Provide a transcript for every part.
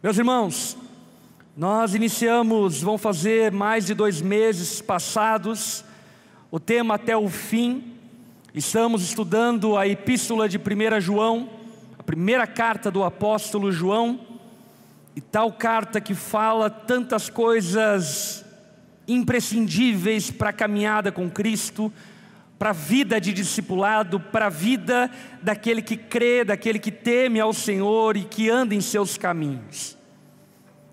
Meus irmãos, nós iniciamos, vão fazer mais de dois meses passados, o tema até o fim. Estamos estudando a epístola de 1 João, a primeira carta do apóstolo João, e tal carta que fala tantas coisas imprescindíveis para a caminhada com Cristo, para a vida de discipulado, para a vida daquele que crê, daquele que teme ao Senhor e que anda em seus caminhos.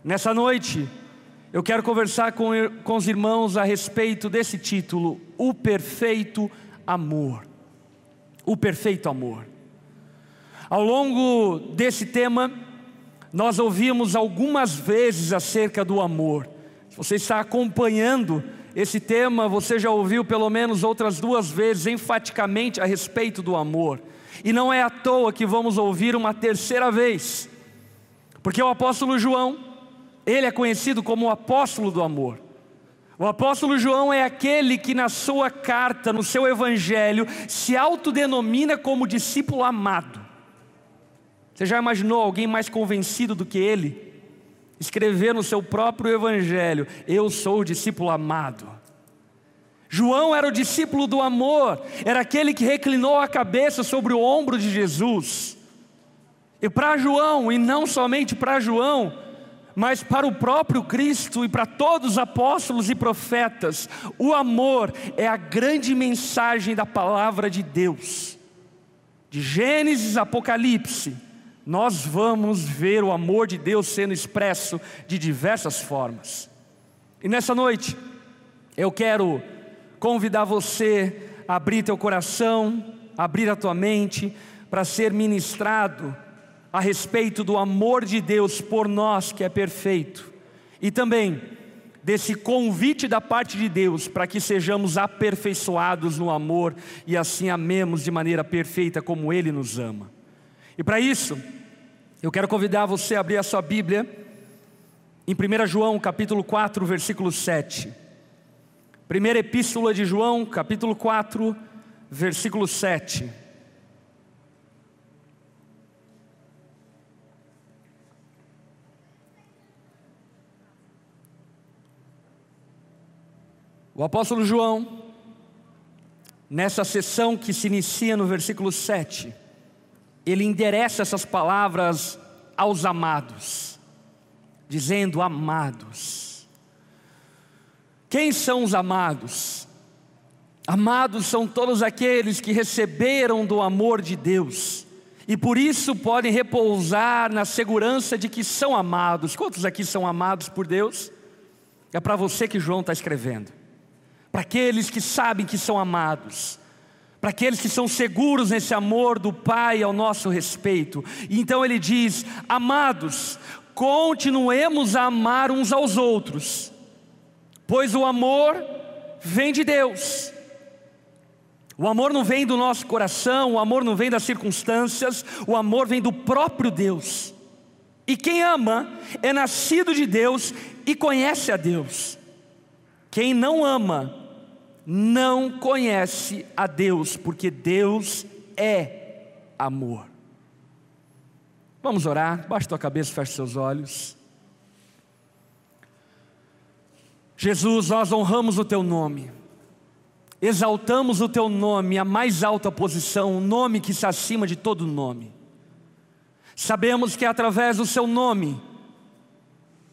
Nessa noite, eu quero conversar com, com os irmãos a respeito desse título, O Perfeito Amor. O Perfeito Amor. Ao longo desse tema, nós ouvimos algumas vezes acerca do amor. Se você está acompanhando esse tema você já ouviu pelo menos outras duas vezes enfaticamente a respeito do amor. E não é à toa que vamos ouvir uma terceira vez. Porque o apóstolo João, ele é conhecido como o apóstolo do amor. O apóstolo João é aquele que na sua carta, no seu evangelho, se autodenomina como discípulo amado. Você já imaginou alguém mais convencido do que ele? Escrever no seu próprio evangelho: Eu sou o discípulo amado. João era o discípulo do amor, era aquele que reclinou a cabeça sobre o ombro de Jesus. E para João, e não somente para João, mas para o próprio Cristo e para todos os apóstolos e profetas, o amor é a grande mensagem da palavra de Deus. De Gênesis, Apocalipse, nós vamos ver o amor de Deus sendo expresso de diversas formas. E nessa noite, eu quero convidar você a abrir teu coração, abrir a tua mente, para ser ministrado a respeito do amor de Deus por nós que é perfeito, e também desse convite da parte de Deus para que sejamos aperfeiçoados no amor e assim amemos de maneira perfeita como Ele nos ama. E para isso, eu quero convidar você a abrir a sua Bíblia em 1 João, capítulo 4, versículo 7. Primeira epístola de João, capítulo 4, versículo 7. O apóstolo João, nessa sessão que se inicia no versículo 7, ele endereça essas palavras aos amados, dizendo: Amados. Quem são os amados? Amados são todos aqueles que receberam do amor de Deus e por isso podem repousar na segurança de que são amados. Quantos aqui são amados por Deus? É para você que João está escrevendo, para aqueles que sabem que são amados para aqueles que são seguros nesse amor do Pai ao nosso respeito. E então ele diz: Amados, continuemos a amar uns aos outros, pois o amor vem de Deus. O amor não vem do nosso coração, o amor não vem das circunstâncias, o amor vem do próprio Deus. E quem ama é nascido de Deus e conhece a Deus. Quem não ama não conhece a Deus, porque Deus é amor. Vamos orar, baixa tua cabeça, feche seus olhos. Jesus, nós honramos o teu nome, exaltamos o teu nome, a mais alta posição, o nome que está acima de todo nome. Sabemos que é através do seu nome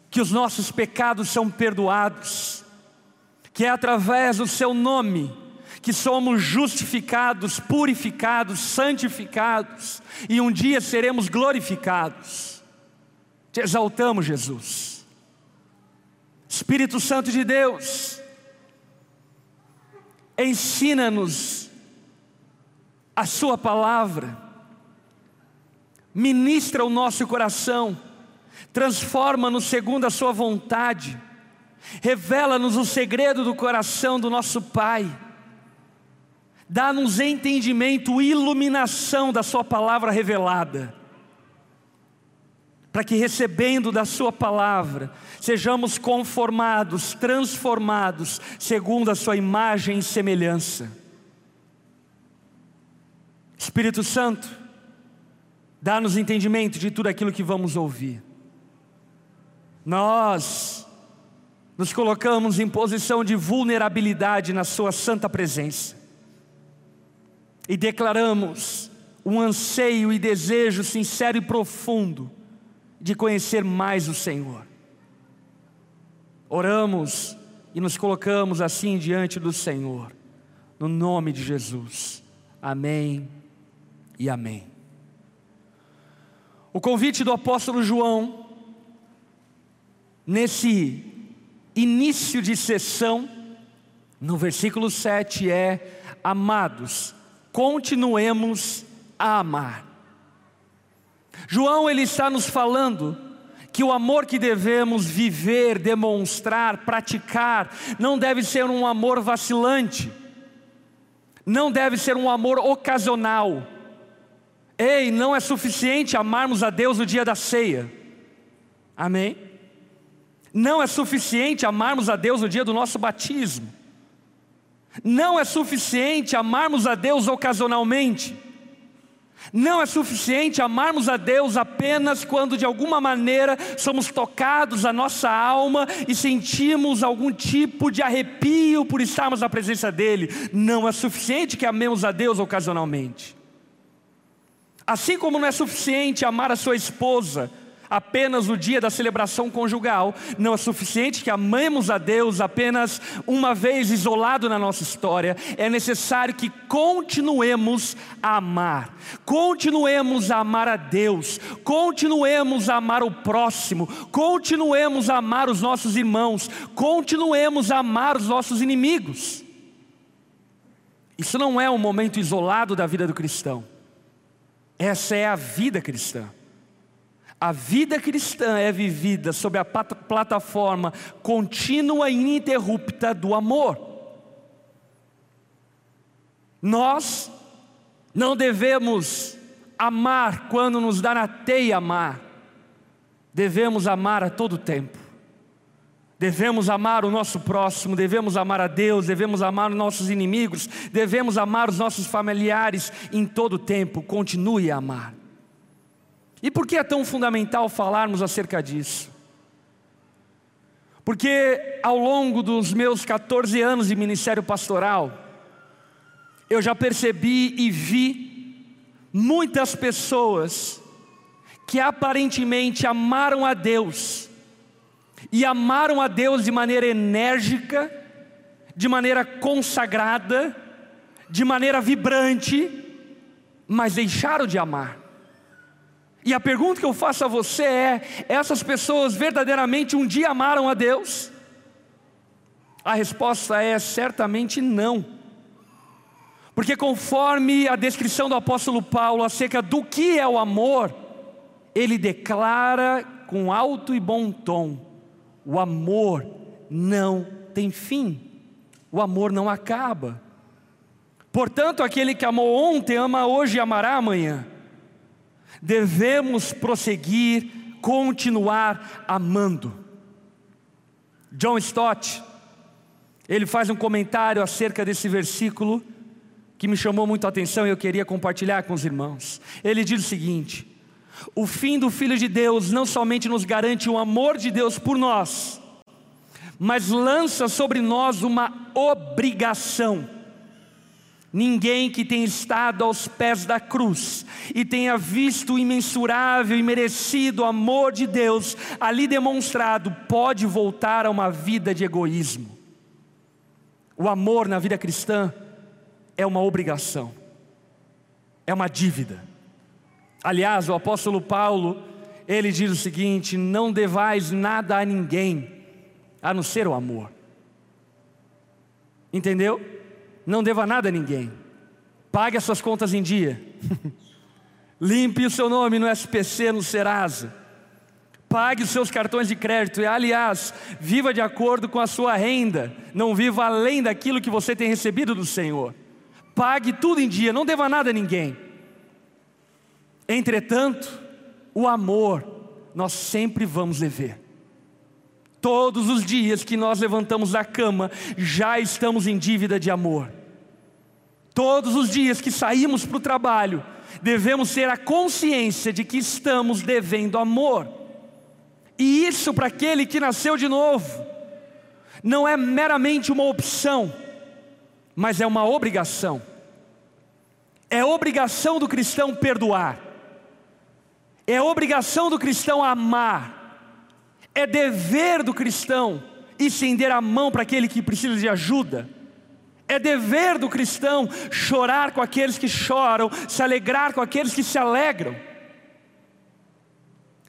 que os nossos pecados são perdoados que é através do seu nome que somos justificados, purificados, santificados e um dia seremos glorificados. Te exaltamos, Jesus. Espírito Santo de Deus, ensina-nos a Sua palavra, ministra o nosso coração, transforma-nos segundo a Sua vontade Revela-nos o segredo do coração do nosso Pai. Dá-nos entendimento, iluminação da Sua palavra revelada. Para que recebendo da Sua palavra, sejamos conformados, transformados, segundo a Sua imagem e semelhança. Espírito Santo, dá-nos entendimento de tudo aquilo que vamos ouvir. Nós nos colocamos em posição de vulnerabilidade na Sua santa presença e declaramos um anseio e desejo sincero e profundo de conhecer mais o Senhor. Oramos e nos colocamos assim diante do Senhor, no nome de Jesus. Amém e amém. O convite do apóstolo João, nesse início de sessão, no versículo 7 é: Amados, continuemos a amar. João ele está nos falando que o amor que devemos viver, demonstrar, praticar, não deve ser um amor vacilante, não deve ser um amor ocasional. Ei, não é suficiente amarmos a Deus no dia da ceia, amém? Não é suficiente amarmos a Deus no dia do nosso batismo, não é suficiente amarmos a Deus ocasionalmente. Não é suficiente amarmos a Deus apenas quando de alguma maneira somos tocados a nossa alma e sentimos algum tipo de arrepio por estarmos na presença dEle. Não é suficiente que amemos a Deus ocasionalmente. Assim como não é suficiente amar a sua esposa apenas o dia da celebração conjugal, não é suficiente que amemos a Deus apenas uma vez isolado na nossa história, é necessário que continuemos a amar, continuemos a amar a Deus, continuemos a amar o próximo, continuemos a amar os nossos irmãos, continuemos a amar os nossos inimigos. Isso não é um momento isolado da vida do cristão, essa é a vida cristã. A vida cristã é vivida sob a plataforma contínua e ininterrupta do amor. Nós não devemos amar quando nos dá na teia amar, devemos amar a todo tempo. Devemos amar o nosso próximo, devemos amar a Deus, devemos amar os nossos inimigos, devemos amar os nossos familiares em todo tempo. Continue a amar. E por que é tão fundamental falarmos acerca disso? Porque ao longo dos meus 14 anos de ministério pastoral, eu já percebi e vi muitas pessoas que aparentemente amaram a Deus, e amaram a Deus de maneira enérgica, de maneira consagrada, de maneira vibrante, mas deixaram de amar. E a pergunta que eu faço a você é: essas pessoas verdadeiramente um dia amaram a Deus? A resposta é certamente não. Porque, conforme a descrição do apóstolo Paulo acerca do que é o amor, ele declara com alto e bom tom: o amor não tem fim, o amor não acaba. Portanto, aquele que amou ontem ama hoje e amará amanhã devemos prosseguir, continuar amando. John Stott, ele faz um comentário acerca desse versículo que me chamou muito a atenção e eu queria compartilhar com os irmãos. Ele diz o seguinte: o fim do Filho de Deus não somente nos garante o amor de Deus por nós, mas lança sobre nós uma obrigação Ninguém que tenha estado aos pés da cruz e tenha visto o imensurável e merecido amor de Deus ali demonstrado, pode voltar a uma vida de egoísmo. O amor na vida cristã é uma obrigação, é uma dívida. Aliás, o apóstolo Paulo, ele diz o seguinte: não devais nada a ninguém, a não ser o amor. Entendeu? Não deva nada a ninguém. Pague as suas contas em dia. Limpe o seu nome no SPC, no Serasa. Pague os seus cartões de crédito. E, aliás, viva de acordo com a sua renda. Não viva além daquilo que você tem recebido do Senhor. Pague tudo em dia, não deva nada a ninguém. Entretanto, o amor nós sempre vamos dever. Todos os dias que nós levantamos da cama, já estamos em dívida de amor. Todos os dias que saímos para o trabalho, devemos ter a consciência de que estamos devendo amor. E isso para aquele que nasceu de novo, não é meramente uma opção, mas é uma obrigação. É obrigação do cristão perdoar, é obrigação do cristão amar, é dever do cristão estender a mão para aquele que precisa de ajuda. É dever do cristão chorar com aqueles que choram, se alegrar com aqueles que se alegram.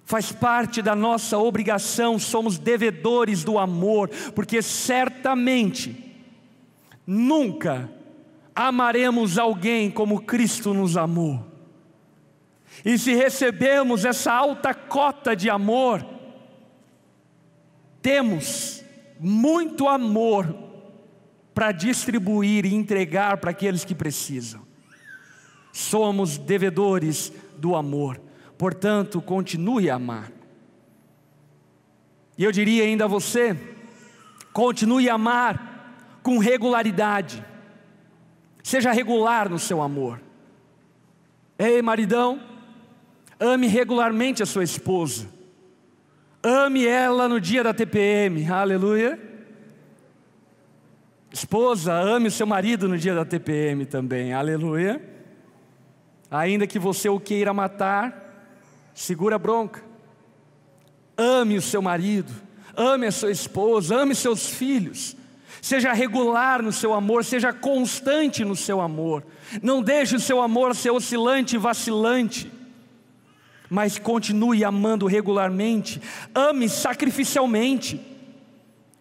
Faz parte da nossa obrigação, somos devedores do amor, porque certamente nunca amaremos alguém como Cristo nos amou. E se recebemos essa alta cota de amor, temos muito amor para distribuir e entregar para aqueles que precisam. Somos devedores do amor, portanto, continue a amar. E eu diria ainda a você: continue a amar com regularidade, seja regular no seu amor. Ei, maridão, ame regularmente a sua esposa, ame ela no dia da TPM, aleluia. Esposa, ame o seu marido no dia da TPM também, aleluia. Ainda que você o queira matar, segura a bronca. Ame o seu marido, ame a sua esposa, ame seus filhos. Seja regular no seu amor, seja constante no seu amor. Não deixe o seu amor ser oscilante e vacilante mas continue amando regularmente, ame sacrificialmente.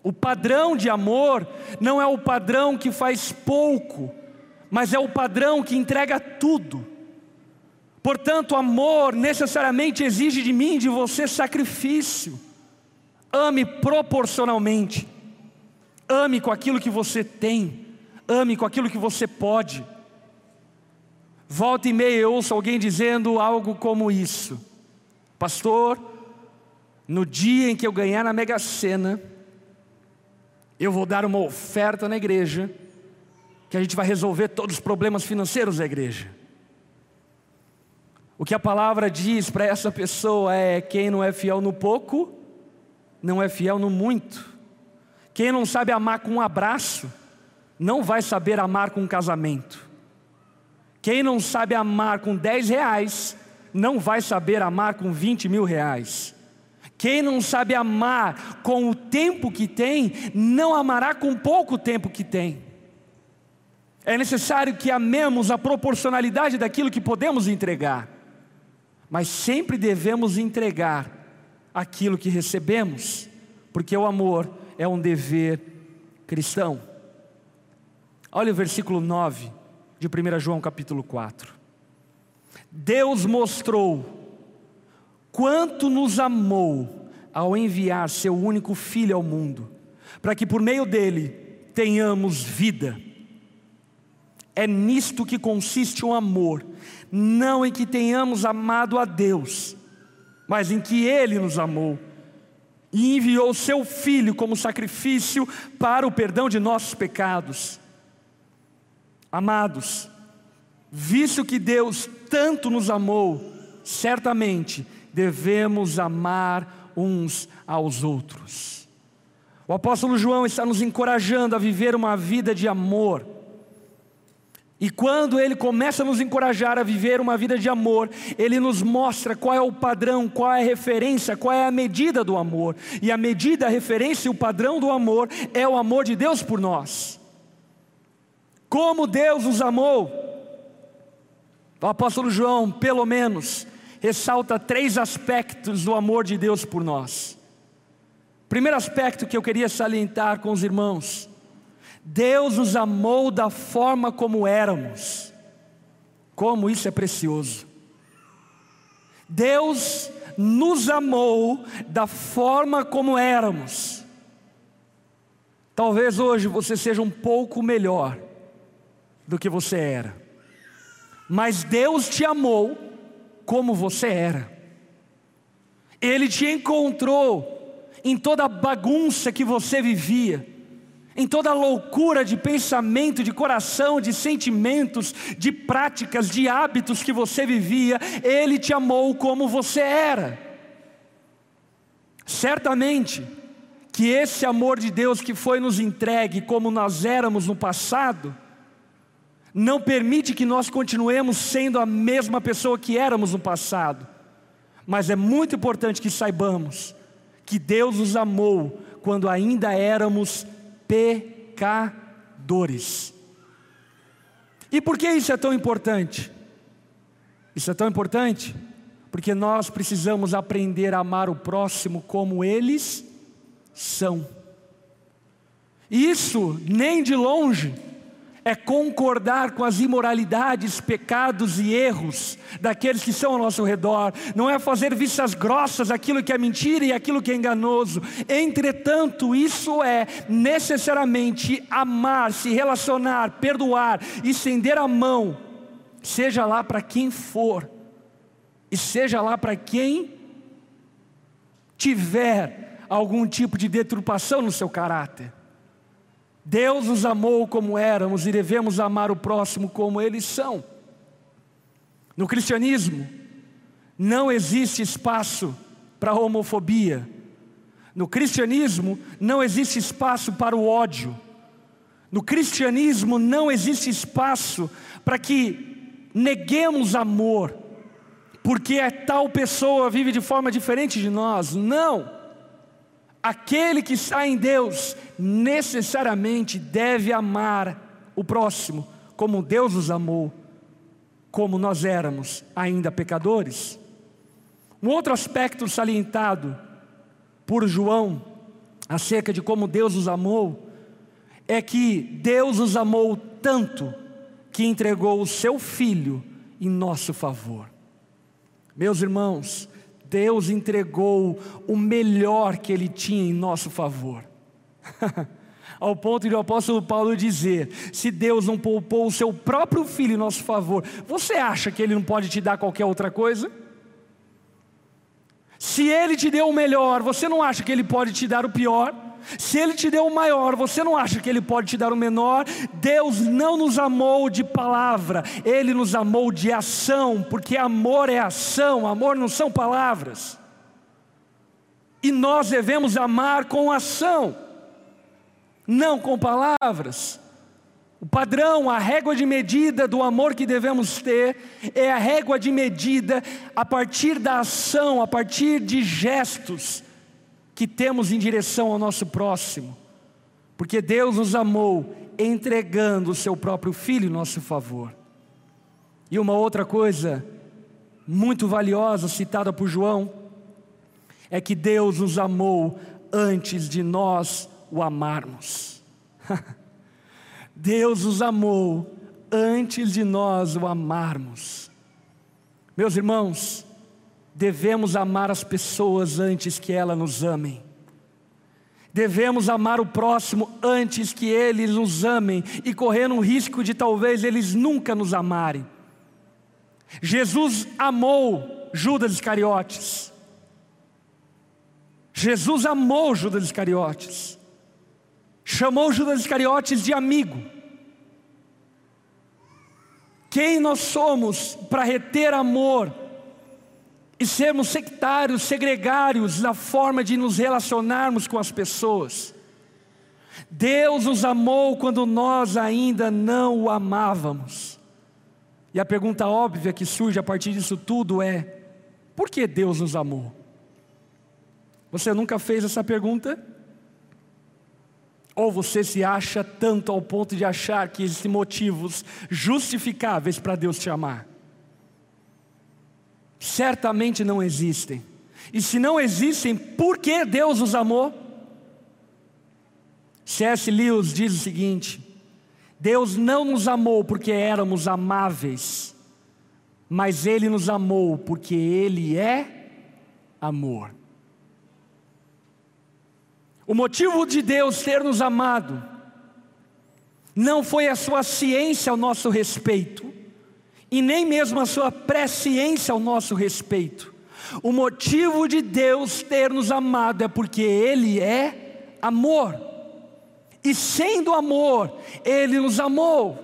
O padrão de amor não é o padrão que faz pouco, mas é o padrão que entrega tudo. Portanto, amor necessariamente exige de mim, de você, sacrifício. Ame proporcionalmente. Ame com aquilo que você tem. Ame com aquilo que você pode. Volta e meia eu ouço alguém dizendo algo como isso: Pastor, no dia em que eu ganhar na Mega Sena, eu vou dar uma oferta na igreja, que a gente vai resolver todos os problemas financeiros da igreja. O que a palavra diz para essa pessoa é: quem não é fiel no pouco, não é fiel no muito. Quem não sabe amar com um abraço, não vai saber amar com um casamento. Quem não sabe amar com 10 reais, não vai saber amar com 20 mil reais. Quem não sabe amar com o tempo que tem, não amará com pouco tempo que tem. É necessário que amemos a proporcionalidade daquilo que podemos entregar, mas sempre devemos entregar aquilo que recebemos, porque o amor é um dever cristão. Olha o versículo 9 de 1 João capítulo 4. Deus mostrou quanto nos amou ao enviar seu único filho ao mundo, para que por meio dele tenhamos vida. É nisto que consiste o amor, não em que tenhamos amado a Deus, mas em que Ele nos amou e enviou seu Filho como sacrifício para o perdão de nossos pecados. Amados, visto que Deus tanto nos amou, certamente devemos amar uns aos outros. O apóstolo João está nos encorajando a viver uma vida de amor. E quando ele começa a nos encorajar a viver uma vida de amor, ele nos mostra qual é o padrão, qual é a referência, qual é a medida do amor. E a medida, a referência e o padrão do amor é o amor de Deus por nós. Como Deus nos amou. O apóstolo João, pelo menos, ressalta três aspectos do amor de Deus por nós. Primeiro aspecto que eu queria salientar com os irmãos: Deus nos amou da forma como éramos. Como isso é precioso. Deus nos amou da forma como éramos. Talvez hoje você seja um pouco melhor do que você era, mas Deus te amou como você era. Ele te encontrou em toda a bagunça que você vivia, em toda a loucura de pensamento, de coração, de sentimentos, de práticas, de hábitos que você vivia, Ele te amou como você era. Certamente que esse amor de Deus que foi nos entregue como nós éramos no passado, não permite que nós continuemos sendo a mesma pessoa que éramos no passado. Mas é muito importante que saibamos que Deus nos amou quando ainda éramos pecadores. E por que isso é tão importante? Isso é tão importante porque nós precisamos aprender a amar o próximo como eles são. Isso nem de longe é concordar com as imoralidades, pecados e erros daqueles que estão ao nosso redor, não é fazer vistas grossas aquilo que é mentira e aquilo que é enganoso. Entretanto, isso é necessariamente amar, se relacionar, perdoar, estender a mão, seja lá para quem for, e seja lá para quem tiver algum tipo de deturpação no seu caráter. Deus nos amou como éramos e devemos amar o próximo como eles são. No cristianismo, não existe espaço para homofobia. No cristianismo, não existe espaço para o ódio. No cristianismo, não existe espaço para que neguemos amor, porque a tal pessoa vive de forma diferente de nós. Não. Aquele que está em Deus necessariamente deve amar o próximo como Deus os amou, como nós éramos ainda pecadores. Um outro aspecto salientado por João acerca de como Deus os amou é que Deus os amou tanto que entregou o seu filho em nosso favor. Meus irmãos, Deus entregou o melhor que Ele tinha em nosso favor. Ao ponto de o apóstolo Paulo dizer: se Deus não poupou o seu próprio filho em nosso favor, você acha que Ele não pode te dar qualquer outra coisa? Se Ele te deu o melhor, você não acha que Ele pode te dar o pior? Se Ele te deu o maior, você não acha que Ele pode te dar o menor? Deus não nos amou de palavra, Ele nos amou de ação, porque amor é ação, amor não são palavras. E nós devemos amar com ação, não com palavras. O padrão, a régua de medida do amor que devemos ter é a régua de medida a partir da ação, a partir de gestos que temos em direção ao nosso próximo, porque Deus nos amou entregando o seu próprio filho em nosso favor. E uma outra coisa muito valiosa citada por João é que Deus nos amou antes de nós o amarmos. Deus nos amou antes de nós o amarmos. Meus irmãos, devemos amar as pessoas antes que elas nos amem. Devemos amar o próximo antes que eles nos amem e correr um risco de talvez eles nunca nos amarem. Jesus amou Judas Iscariotes. Jesus amou Judas Iscariotes. Chamou Judas Iscariotes de amigo. Quem nós somos para reter amor e sermos sectários, segregários na forma de nos relacionarmos com as pessoas. Deus nos amou quando nós ainda não o amávamos. E a pergunta óbvia que surge a partir disso tudo é: por que Deus nos amou? Você nunca fez essa pergunta? Ou você se acha tanto ao ponto de achar que existem motivos justificáveis para Deus te amar? Certamente não existem. E se não existem, por que Deus os amou? C.S. Lewis diz o seguinte: Deus não nos amou porque éramos amáveis, mas Ele nos amou porque Ele é amor. O motivo de Deus ter nos amado não foi a sua ciência ao nosso respeito, e nem mesmo a sua presciência ao nosso respeito. O motivo de Deus ter nos amado é porque Ele é amor, e sendo amor, Ele nos amou.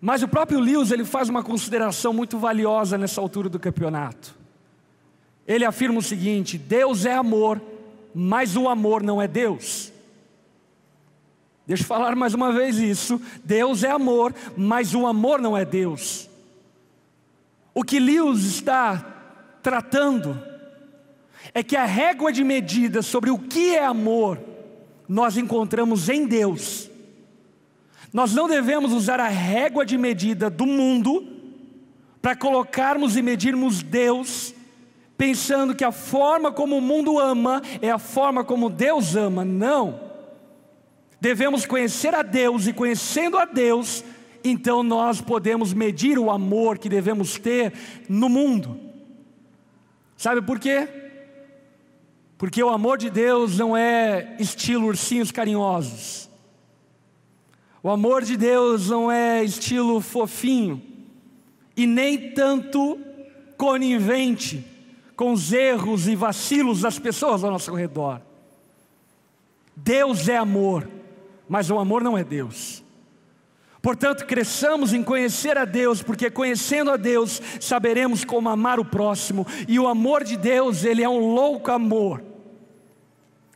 Mas o próprio Lewis ele faz uma consideração muito valiosa nessa altura do campeonato. ele afirma o seguinte: Deus é amor, mas o amor não é Deus. Deixa eu falar mais uma vez isso. Deus é amor, mas o amor não é Deus. O que Lewis está tratando é que a régua de medida sobre o que é amor, nós encontramos em Deus. Nós não devemos usar a régua de medida do mundo para colocarmos e medirmos Deus, pensando que a forma como o mundo ama é a forma como Deus ama. Não. Devemos conhecer a Deus e conhecendo a Deus, então nós podemos medir o amor que devemos ter no mundo. Sabe por quê? Porque o amor de Deus não é estilo ursinhos carinhosos. O amor de Deus não é estilo fofinho e nem tanto conivente com os erros e vacilos das pessoas ao nosso redor. Deus é amor mas o amor não é Deus. Portanto, cresçamos em conhecer a Deus, porque conhecendo a Deus, saberemos como amar o próximo, e o amor de Deus, ele é um louco amor,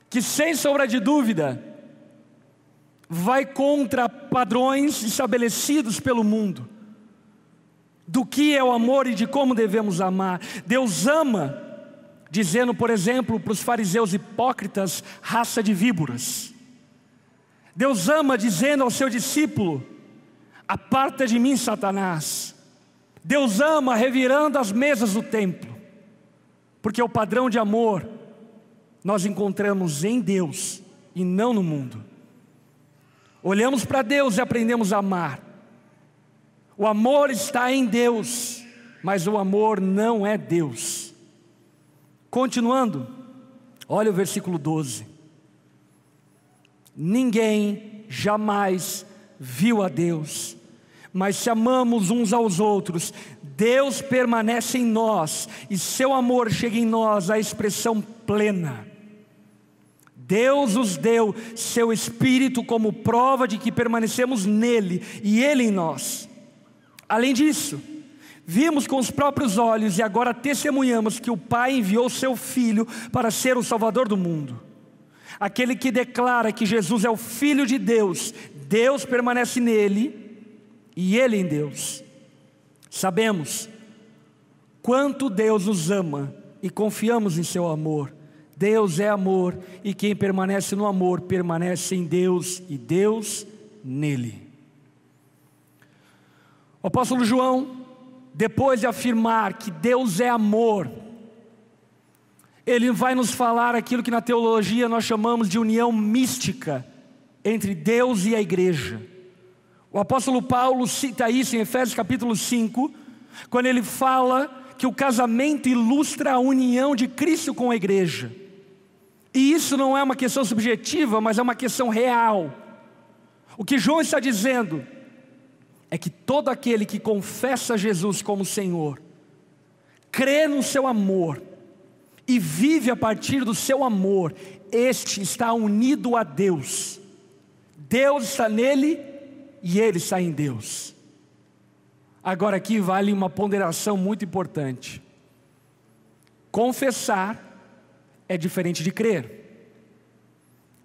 que sem sombra de dúvida, vai contra padrões estabelecidos pelo mundo, do que é o amor e de como devemos amar. Deus ama, dizendo, por exemplo, para os fariseus hipócritas, raça de víboras. Deus ama dizendo ao seu discípulo: Aparta de mim, Satanás. Deus ama revirando as mesas do templo, porque o padrão de amor nós encontramos em Deus e não no mundo. Olhamos para Deus e aprendemos a amar. O amor está em Deus, mas o amor não é Deus. Continuando, olha o versículo 12. Ninguém jamais viu a Deus, mas se amamos uns aos outros, Deus permanece em nós e seu amor chega em nós à expressão plena. Deus nos deu seu Espírito como prova de que permanecemos nele e ele em nós. Além disso, vimos com os próprios olhos e agora testemunhamos que o Pai enviou seu Filho para ser o Salvador do mundo. Aquele que declara que Jesus é o Filho de Deus, Deus permanece nele e ele em Deus. Sabemos quanto Deus nos ama e confiamos em seu amor. Deus é amor e quem permanece no amor permanece em Deus e Deus nele. O apóstolo João, depois de afirmar que Deus é amor, ele vai nos falar aquilo que na teologia nós chamamos de união mística entre Deus e a igreja. O apóstolo Paulo cita isso em Efésios capítulo 5, quando ele fala que o casamento ilustra a união de Cristo com a igreja. E isso não é uma questão subjetiva, mas é uma questão real. O que João está dizendo é que todo aquele que confessa Jesus como Senhor, crê no seu amor, e vive a partir do seu amor, este está unido a Deus. Deus está nele e ele está em Deus. Agora aqui vale uma ponderação muito importante. Confessar é diferente de crer.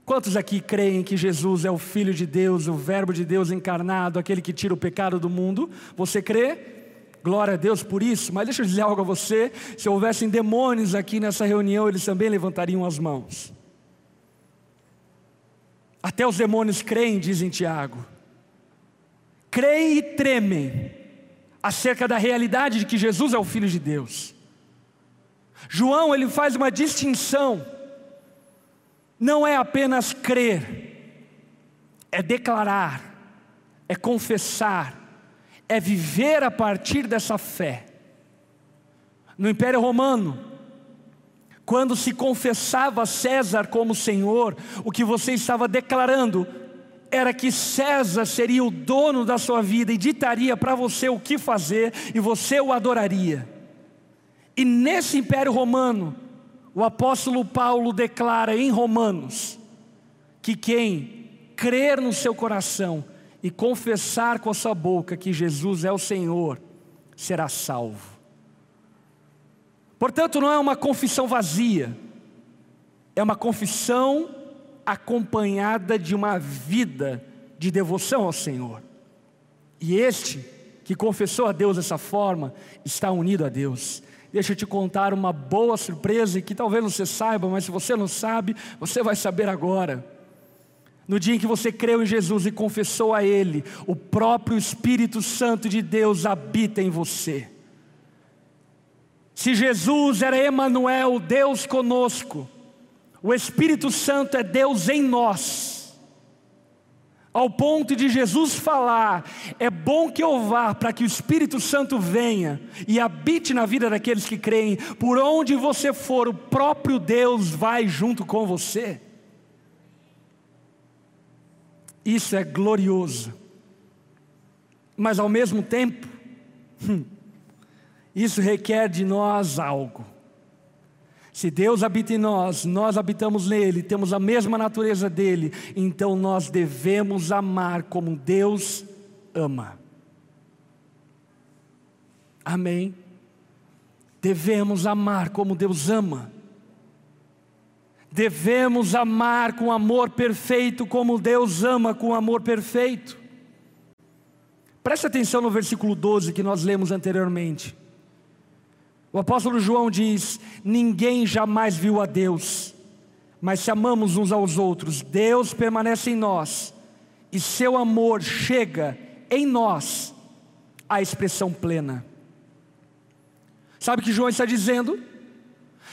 Quantos aqui creem que Jesus é o Filho de Deus, o Verbo de Deus encarnado, aquele que tira o pecado do mundo? Você crê? Glória a Deus por isso, mas deixa eu dizer algo a você: se houvessem demônios aqui nessa reunião, eles também levantariam as mãos. Até os demônios creem, dizem Tiago. Creem e tremem acerca da realidade de que Jesus é o Filho de Deus. João, ele faz uma distinção, não é apenas crer, é declarar, é confessar, é viver a partir dessa fé. No Império Romano, quando se confessava César como Senhor, o que você estava declarando era que César seria o dono da sua vida e ditaria para você o que fazer e você o adoraria. E nesse Império Romano, o apóstolo Paulo declara em Romanos que quem crer no seu coração e confessar com a sua boca que Jesus é o Senhor, será salvo. Portanto, não é uma confissão vazia, é uma confissão acompanhada de uma vida de devoção ao Senhor. E este que confessou a Deus dessa forma está unido a Deus. Deixa eu te contar uma boa surpresa que talvez você saiba, mas se você não sabe, você vai saber agora. No dia em que você creu em Jesus e confessou a Ele, o próprio Espírito Santo de Deus habita em você. Se Jesus era Emanuel, Deus conosco, o Espírito Santo é Deus em nós. Ao ponto de Jesus falar: é bom que eu vá para que o Espírito Santo venha e habite na vida daqueles que creem. Por onde você for, o próprio Deus vai junto com você. Isso é glorioso. Mas ao mesmo tempo, hum, isso requer de nós algo. Se Deus habita em nós, nós habitamos nele, temos a mesma natureza dele, então nós devemos amar como Deus ama. Amém? Devemos amar como Deus ama. Devemos amar com amor perfeito, como Deus ama com amor perfeito. Preste atenção no versículo 12 que nós lemos anteriormente. O apóstolo João diz: Ninguém jamais viu a Deus, mas se amamos uns aos outros, Deus permanece em nós, e seu amor chega em nós à expressão plena. Sabe o que João está dizendo?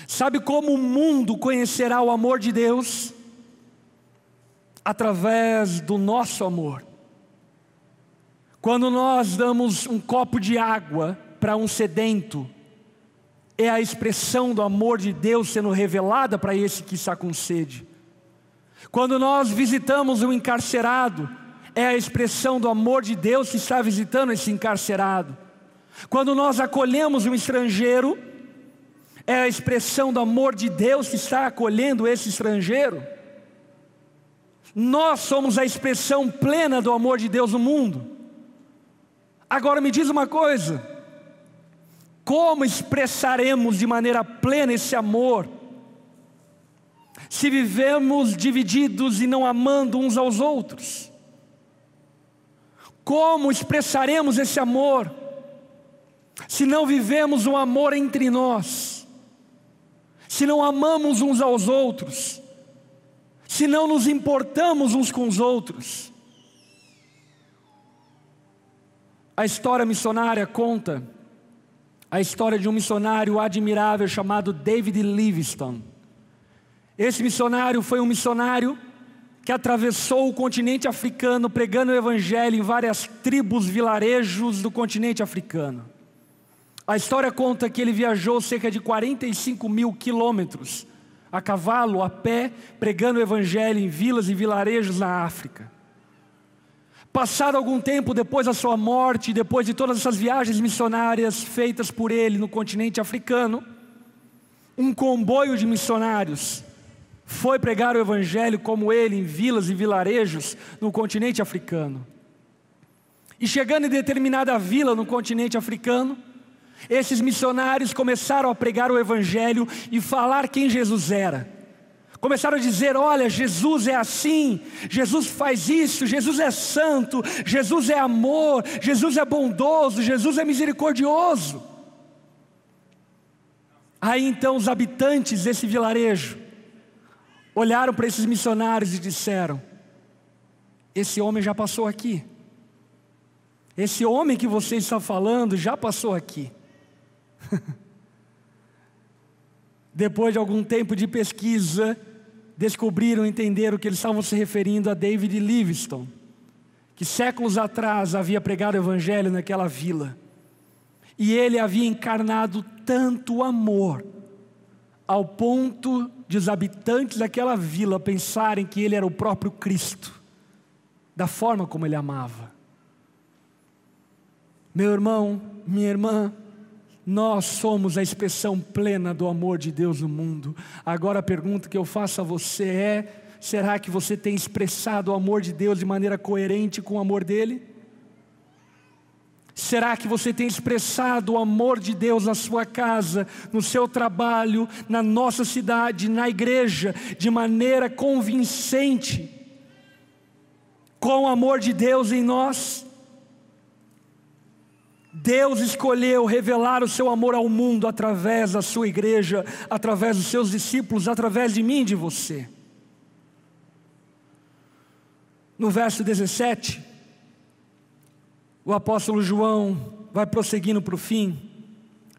Sabe como o mundo conhecerá o amor de Deus? Através do nosso amor. Quando nós damos um copo de água para um sedento, é a expressão do amor de Deus sendo revelada para esse que está com sede. Quando nós visitamos um encarcerado, é a expressão do amor de Deus que está visitando esse encarcerado. Quando nós acolhemos um estrangeiro, é a expressão do amor de Deus que está acolhendo esse estrangeiro. Nós somos a expressão plena do amor de Deus no mundo. Agora me diz uma coisa: como expressaremos de maneira plena esse amor? Se vivemos divididos e não amando uns aos outros? Como expressaremos esse amor? Se não vivemos o amor entre nós? Se não amamos uns aos outros, se não nos importamos uns com os outros. A história missionária conta a história de um missionário admirável chamado David Livingstone. Esse missionário foi um missionário que atravessou o continente africano pregando o evangelho em várias tribos, vilarejos do continente africano. A história conta que ele viajou cerca de 45 mil quilômetros, a cavalo, a pé, pregando o evangelho em vilas e vilarejos na África. Passado algum tempo depois da sua morte, depois de todas essas viagens missionárias feitas por ele no continente africano, um comboio de missionários foi pregar o evangelho como ele em vilas e vilarejos no continente africano. E chegando em determinada vila no continente africano, esses missionários começaram a pregar o Evangelho e falar quem Jesus era. Começaram a dizer: olha, Jesus é assim, Jesus faz isso, Jesus é santo, Jesus é amor, Jesus é bondoso, Jesus é misericordioso. Aí então os habitantes desse vilarejo olharam para esses missionários e disseram: Esse homem já passou aqui. Esse homem que você está falando já passou aqui. Depois de algum tempo de pesquisa, descobriram, entenderam que eles estavam se referindo a David Livingstone, que séculos atrás havia pregado o evangelho naquela vila. E ele havia encarnado tanto amor, ao ponto de os habitantes daquela vila pensarem que ele era o próprio Cristo, da forma como ele amava. Meu irmão, minha irmã, nós somos a expressão plena do amor de Deus no mundo. Agora a pergunta que eu faço a você é: será que você tem expressado o amor de Deus de maneira coerente com o amor dele? Será que você tem expressado o amor de Deus na sua casa, no seu trabalho, na nossa cidade, na igreja, de maneira convincente, com o amor de Deus em nós? Deus escolheu revelar o seu amor ao mundo através da sua igreja, através dos seus discípulos, através de mim e de você. No verso 17, o apóstolo João vai prosseguindo para o fim,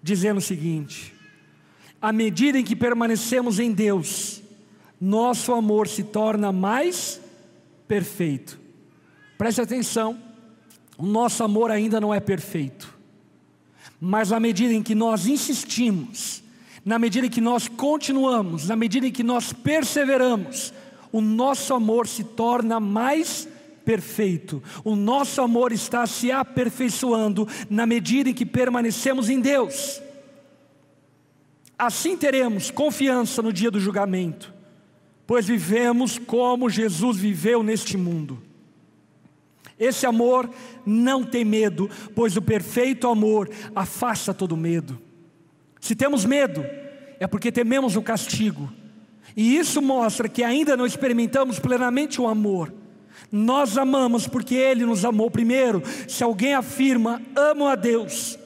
dizendo o seguinte: à medida em que permanecemos em Deus, nosso amor se torna mais perfeito. Preste atenção, o nosso amor ainda não é perfeito, mas à medida em que nós insistimos, na medida em que nós continuamos, na medida em que nós perseveramos, o nosso amor se torna mais perfeito. O nosso amor está se aperfeiçoando na medida em que permanecemos em Deus. Assim teremos confiança no dia do julgamento, pois vivemos como Jesus viveu neste mundo. Esse amor não tem medo, pois o perfeito amor afasta todo medo. Se temos medo, é porque tememos o castigo, e isso mostra que ainda não experimentamos plenamente o amor. Nós amamos porque Ele nos amou primeiro. Se alguém afirma, amo a Deus,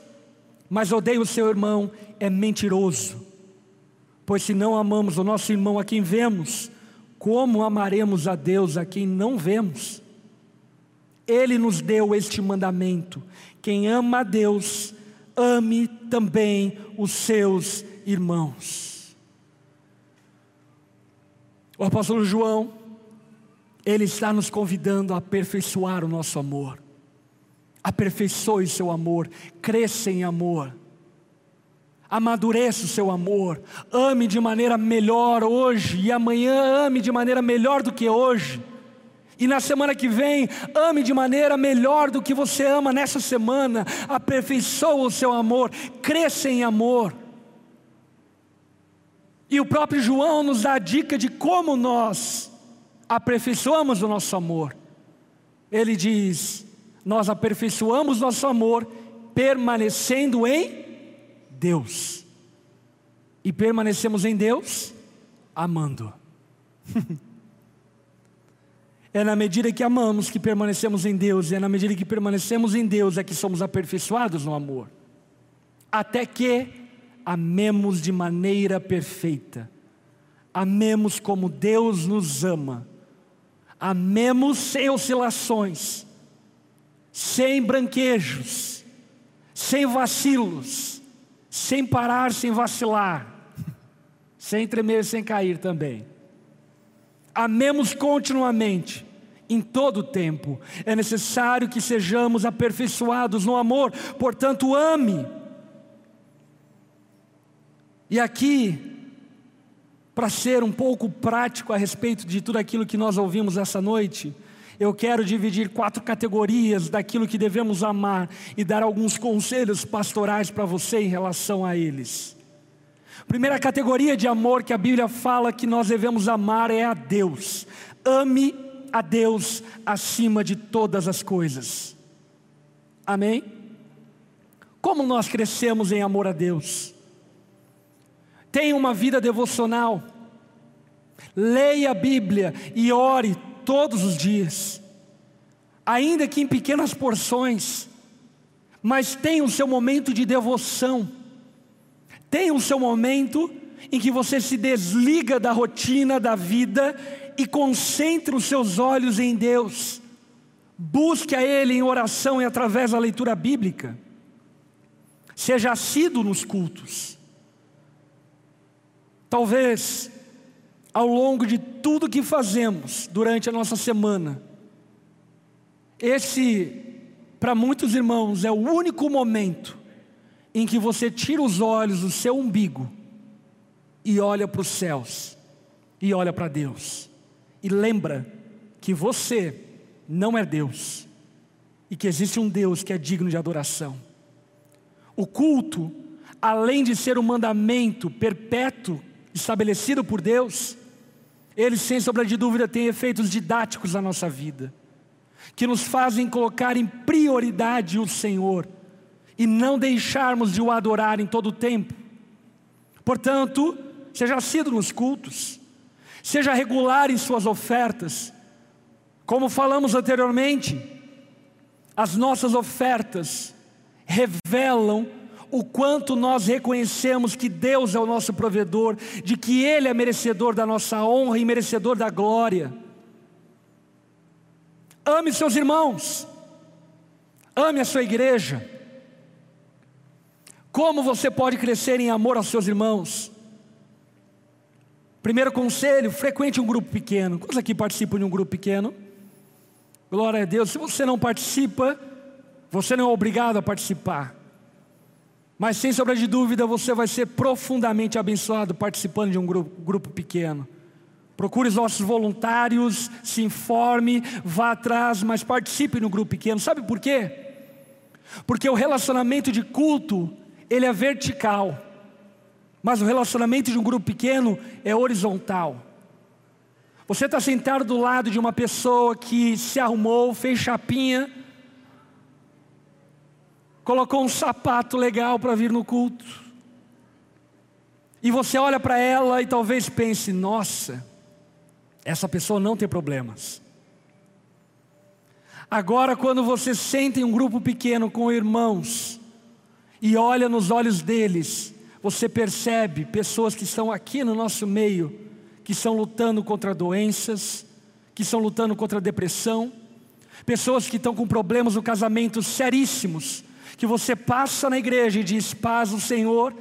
mas odeia o seu irmão, é mentiroso. Pois se não amamos o nosso irmão a quem vemos, como amaremos a Deus a quem não vemos? Ele nos deu este mandamento: quem ama a Deus, ame também os seus irmãos. O apóstolo João, ele está nos convidando a aperfeiçoar o nosso amor. Aperfeiçoe seu amor, cresça em amor. Amadureça o seu amor, ame de maneira melhor hoje e amanhã ame de maneira melhor do que hoje. E na semana que vem, ame de maneira melhor do que você ama nessa semana. Aperfeiçoa o seu amor, cresça em amor. E o próprio João nos dá a dica de como nós aperfeiçoamos o nosso amor. Ele diz: Nós aperfeiçoamos nosso amor permanecendo em Deus. E permanecemos em Deus amando. é na medida que amamos que permanecemos em Deus, e é na medida que permanecemos em Deus é que somos aperfeiçoados no amor. Até que amemos de maneira perfeita. Amemos como Deus nos ama Amemos sem oscilações, sem branquejos, sem vacilos, sem parar, sem vacilar, sem tremer, sem cair também. Amemos continuamente, em todo o tempo. É necessário que sejamos aperfeiçoados no amor, portanto, ame. E aqui para ser um pouco prático a respeito de tudo aquilo que nós ouvimos essa noite, eu quero dividir quatro categorias daquilo que devemos amar e dar alguns conselhos pastorais para você em relação a eles. Primeira categoria de amor que a Bíblia fala que nós devemos amar é a Deus. Ame a Deus acima de todas as coisas. Amém? Como nós crescemos em amor a Deus? Tenha uma vida devocional. Leia a Bíblia e ore todos os dias, ainda que em pequenas porções, mas tenha o seu momento de devoção. Tenha o seu momento em que você se desliga da rotina da vida e concentre os seus olhos em Deus. Busque a Ele em oração e através da leitura bíblica. Seja assíduo nos cultos. Talvez, ao longo de tudo que fazemos durante a nossa semana, esse, para muitos irmãos, é o único momento em que você tira os olhos do seu umbigo e olha para os céus, e olha para Deus, e lembra que você não é Deus, e que existe um Deus que é digno de adoração. O culto, além de ser um mandamento perpétuo estabelecido por Deus, ele sem sombra de dúvida tem efeitos didáticos na nossa vida, que nos fazem colocar em prioridade o Senhor, e não deixarmos de o adorar em todo o tempo. Portanto, seja assíduo nos cultos, seja regular em suas ofertas. Como falamos anteriormente, as nossas ofertas revelam o quanto nós reconhecemos que Deus é o nosso provedor, de que Ele é merecedor da nossa honra e merecedor da glória. Ame seus irmãos, ame a sua igreja. Como você pode crescer em amor aos seus irmãos? Primeiro conselho: frequente um grupo pequeno. Quantos aqui participam de um grupo pequeno? Glória a Deus. Se você não participa, você não é obrigado a participar. Mas sem sombra de dúvida, você vai ser profundamente abençoado participando de um grupo, grupo pequeno. Procure os nossos voluntários, se informe, vá atrás, mas participe no grupo pequeno. Sabe por quê? Porque o relacionamento de culto, ele é vertical. Mas o relacionamento de um grupo pequeno é horizontal. Você está sentado do lado de uma pessoa que se arrumou, fez chapinha, colocou um sapato legal para vir no culto. E você olha para ela e talvez pense: nossa, essa pessoa não tem problemas. Agora, quando você sente em um grupo pequeno com irmãos e olha nos olhos deles, você percebe pessoas que estão aqui no nosso meio, que estão lutando contra doenças, que estão lutando contra depressão, pessoas que estão com problemas no casamento seríssimos, que você passa na igreja e diz paz o Senhor,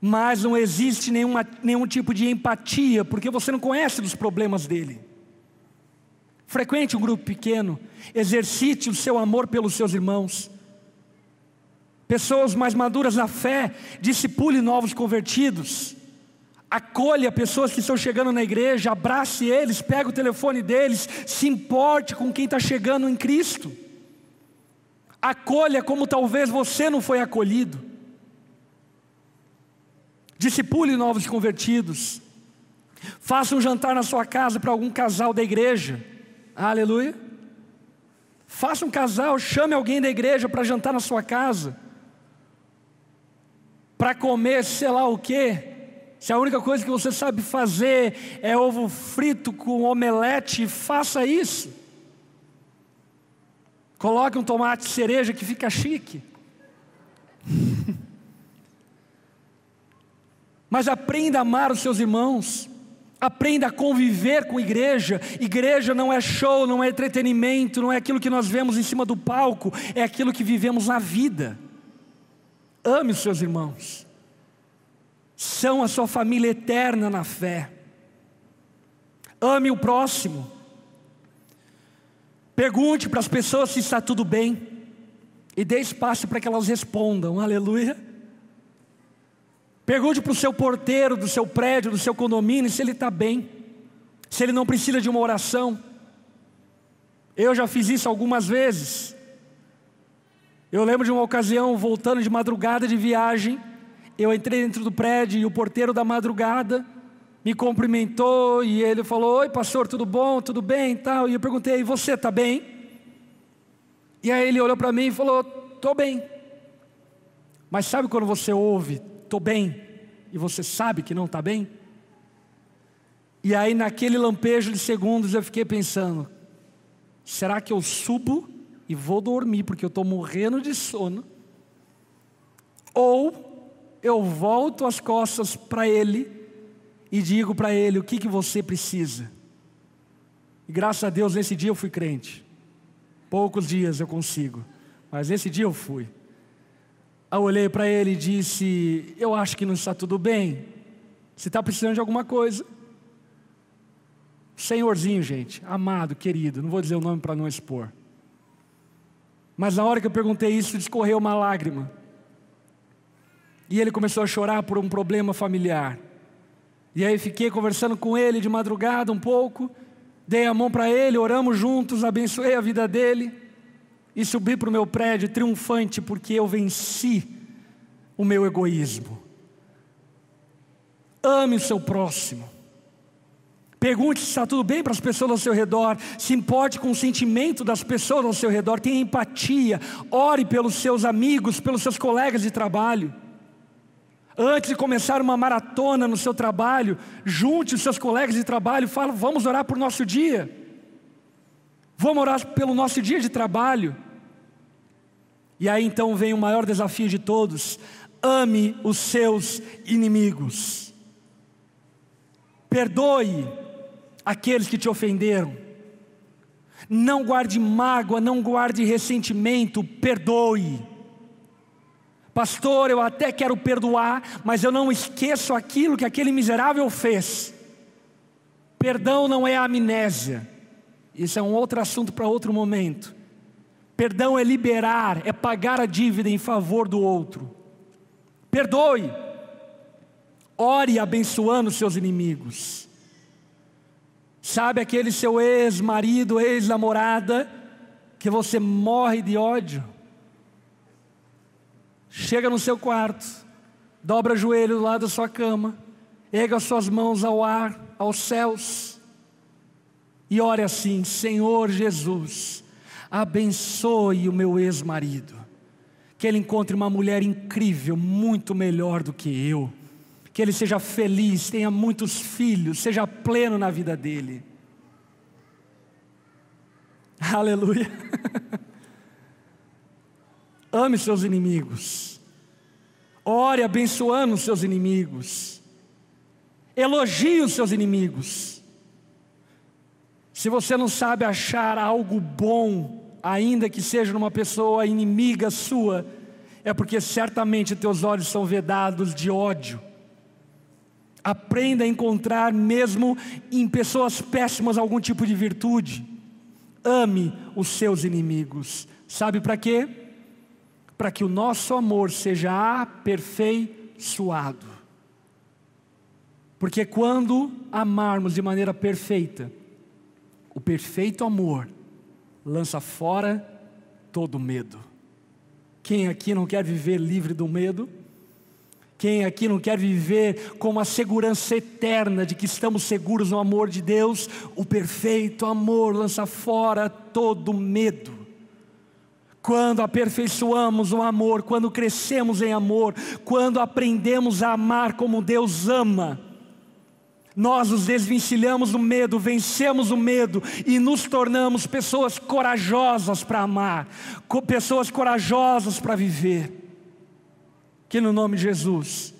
mas não existe nenhuma, nenhum tipo de empatia, porque você não conhece dos problemas dele. Frequente um grupo pequeno, exercite o seu amor pelos seus irmãos. Pessoas mais maduras na fé, discipule novos convertidos. Acolha pessoas que estão chegando na igreja, abrace eles, pega o telefone deles, se importe com quem está chegando em Cristo. Acolha como talvez você não foi acolhido. Discipule novos convertidos. Faça um jantar na sua casa para algum casal da igreja. Aleluia. Faça um casal, chame alguém da igreja para jantar na sua casa. Para comer, sei lá o quê. Se a única coisa que você sabe fazer é ovo frito com omelete, faça isso. Coloque um tomate cereja que fica chique. Mas aprenda a amar os seus irmãos. Aprenda a conviver com igreja. Igreja não é show, não é entretenimento, não é aquilo que nós vemos em cima do palco, é aquilo que vivemos na vida. Ame os seus irmãos. São a sua família eterna na fé. Ame o próximo. Pergunte para as pessoas se está tudo bem. E dê espaço para que elas respondam, aleluia. Pergunte para o seu porteiro do seu prédio, do seu condomínio, se ele está bem, se ele não precisa de uma oração. Eu já fiz isso algumas vezes. Eu lembro de uma ocasião, voltando de madrugada de viagem, eu entrei dentro do prédio e o porteiro da madrugada me cumprimentou e ele falou: Oi, pastor, tudo bom? Tudo bem? E, tal. e eu perguntei: Você está bem? E aí ele olhou para mim e falou: Estou bem. Mas sabe quando você ouve, estou bem, e você sabe que não está bem? E aí, naquele lampejo de segundos, eu fiquei pensando: será que eu subo e vou dormir porque eu estou morrendo de sono? Ou eu volto as costas para ele e digo para ele o que, que você precisa. E graças a Deus, nesse dia eu fui crente. Poucos dias eu consigo, mas nesse dia eu fui. Eu olhei para ele e disse: Eu acho que não está tudo bem. Você está precisando de alguma coisa. Senhorzinho, gente, amado, querido, não vou dizer o nome para não expor. Mas na hora que eu perguntei isso, discorreu uma lágrima. E ele começou a chorar por um problema familiar. E aí fiquei conversando com ele de madrugada um pouco, dei a mão para ele, oramos juntos, abençoei a vida dele e subi para o meu prédio triunfante porque eu venci o meu egoísmo. Ame o seu próximo. Pergunte se está tudo bem para as pessoas ao seu redor, se importe com o sentimento das pessoas ao seu redor, tenha empatia, ore pelos seus amigos, pelos seus colegas de trabalho. Antes de começar uma maratona no seu trabalho, junte os seus colegas de trabalho, fala, vamos orar por nosso dia. Vamos orar pelo nosso dia de trabalho. E aí então vem o maior desafio de todos: ame os seus inimigos. Perdoe aqueles que te ofenderam. Não guarde mágoa, não guarde ressentimento, perdoe. Pastor, eu até quero perdoar, mas eu não esqueço aquilo que aquele miserável fez. Perdão não é amnésia. Isso é um outro assunto para outro momento. Perdão é liberar, é pagar a dívida em favor do outro. Perdoe. Ore abençoando seus inimigos. Sabe aquele seu ex-marido, ex-namorada, que você morre de ódio? Chega no seu quarto, dobra o joelho do lado da sua cama, erga suas mãos ao ar, aos céus, e ore assim: Senhor Jesus, abençoe o meu ex-marido, que ele encontre uma mulher incrível, muito melhor do que eu que ele seja feliz, tenha muitos filhos, seja pleno na vida dele. Aleluia. Ame seus inimigos. Ore abençoando os seus inimigos. Elogie os seus inimigos. Se você não sabe achar algo bom, ainda que seja numa pessoa inimiga sua, é porque certamente teus olhos são vedados de ódio Aprenda a encontrar, mesmo em pessoas péssimas, algum tipo de virtude. Ame os seus inimigos. Sabe para quê? Para que o nosso amor seja aperfeiçoado. Porque quando amarmos de maneira perfeita, o perfeito amor lança fora todo medo. Quem aqui não quer viver livre do medo? Quem aqui não quer viver com uma segurança eterna de que estamos seguros no amor de Deus? O perfeito amor lança fora todo medo. Quando aperfeiçoamos o amor, quando crescemos em amor, quando aprendemos a amar como Deus ama, nós nos desvencilhamos do medo, vencemos o medo e nos tornamos pessoas corajosas para amar, pessoas corajosas para viver. Que no nome de Jesus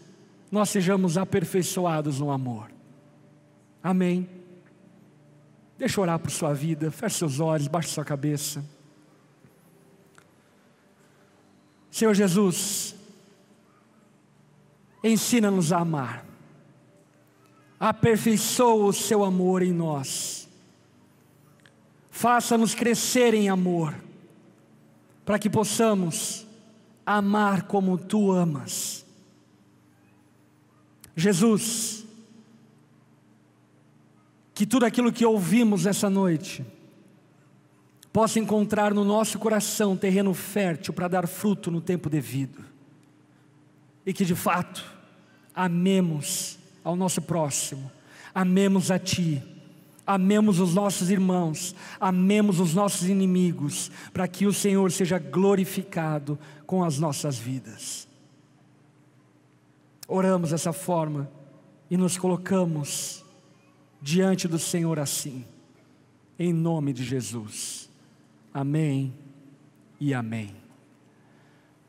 nós sejamos aperfeiçoados no amor. Amém. Deixa eu orar por sua vida, feche seus olhos, baixe sua cabeça. Senhor Jesus, ensina-nos a amar, aperfeiçoa o seu amor em nós, faça-nos crescer em amor, para que possamos amar como tu amas. Jesus, que tudo aquilo que ouvimos essa noite possa encontrar no nosso coração terreno fértil para dar fruto no tempo devido, e que de fato amemos ao nosso próximo, amemos a Ti amemos os nossos irmãos, amemos os nossos inimigos, para que o Senhor seja glorificado com as nossas vidas. Oramos dessa forma e nos colocamos diante do Senhor assim, em nome de Jesus. Amém e amém.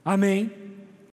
Amém.